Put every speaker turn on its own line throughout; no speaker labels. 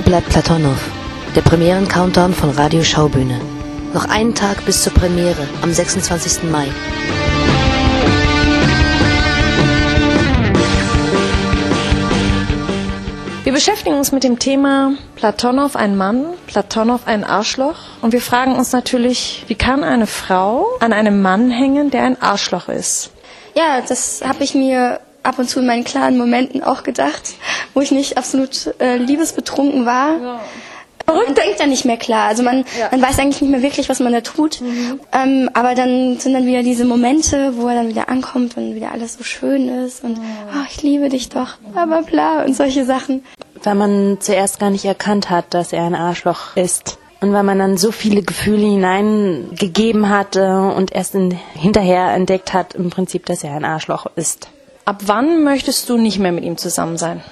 bleibt Platonov? Der Premieren-Countdown von Radio Schaubühne. Noch einen Tag bis zur Premiere am 26. Mai.
Wir beschäftigen uns mit dem Thema Platonow ein Mann, Platonow ein Arschloch und wir fragen uns natürlich, wie kann eine Frau an einem Mann hängen, der ein Arschloch ist?
Ja, das habe ich mir ab und zu in meinen klaren Momenten auch gedacht, wo ich nicht absolut äh, liebesbetrunken war. Ja. Man denkt dann nicht mehr klar. Also man, ja. man weiß eigentlich nicht mehr wirklich, was man da tut. Mhm. Ähm, aber dann sind dann wieder diese Momente, wo er dann wieder ankommt und wieder alles so schön ist und oh, ich liebe dich doch, bla bla bla und solche Sachen.
Weil man zuerst gar nicht erkannt hat, dass er ein Arschloch ist. Und weil man dann so viele Gefühle hineingegeben hat äh, und erst in, hinterher entdeckt hat, im Prinzip, dass er ein Arschloch ist.
Ab wann möchtest du nicht mehr mit ihm zusammen sein?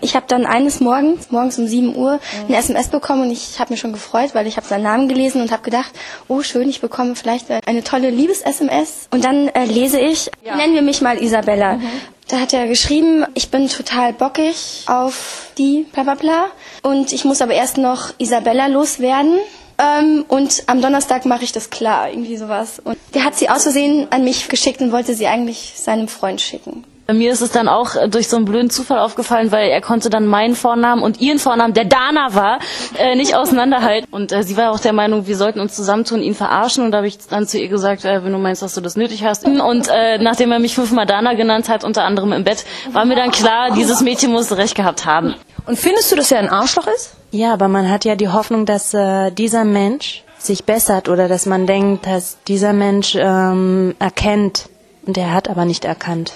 Ich habe dann eines Morgens, morgens um 7 Uhr, ein SMS bekommen und ich habe mich schon gefreut, weil ich habe seinen Namen gelesen und habe gedacht, oh schön, ich bekomme vielleicht eine tolle Liebes-SMS. Und dann äh, lese ich, ja. nennen wir mich mal Isabella. Mhm. Da hat er geschrieben, ich bin total bockig auf die bla bla bla und ich muss aber erst noch Isabella loswerden. Ähm, und am Donnerstag mache ich das klar, irgendwie sowas. Und der hat sie aus Versehen an mich geschickt und wollte sie eigentlich seinem Freund schicken.
Mir ist es dann auch äh, durch so einen blöden Zufall aufgefallen, weil er konnte dann meinen Vornamen und ihren Vornamen, der Dana war, äh, nicht auseinanderhalten. Und äh, sie war auch der Meinung, wir sollten uns zusammentun, ihn verarschen. Und da habe ich dann zu ihr gesagt, äh, wenn du meinst, dass du das nötig hast. Und äh, nachdem er mich fünfmal Dana genannt hat, unter anderem im Bett, war mir dann klar, dieses Mädchen muss recht gehabt haben.
Und findest du, dass er ein Arschloch ist?
Ja, aber man hat ja die Hoffnung, dass äh, dieser Mensch sich bessert oder dass man denkt, dass dieser Mensch ähm, erkennt. Und er hat aber nicht erkannt.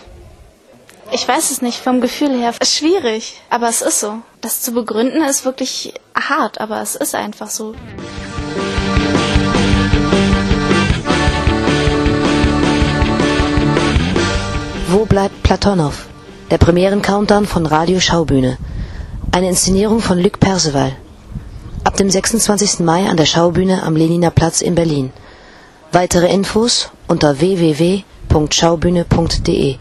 Ich weiß es nicht, vom Gefühl her. Es ist schwierig, aber es ist so. Das zu begründen ist wirklich hart, aber es ist einfach so.
Wo bleibt Platonow? Der Premieren-Countdown von Radio Schaubühne. Eine Inszenierung von Luc Perceval. Ab dem 26. Mai an der Schaubühne am Leniner Platz in Berlin. Weitere Infos unter www.schaubühne.de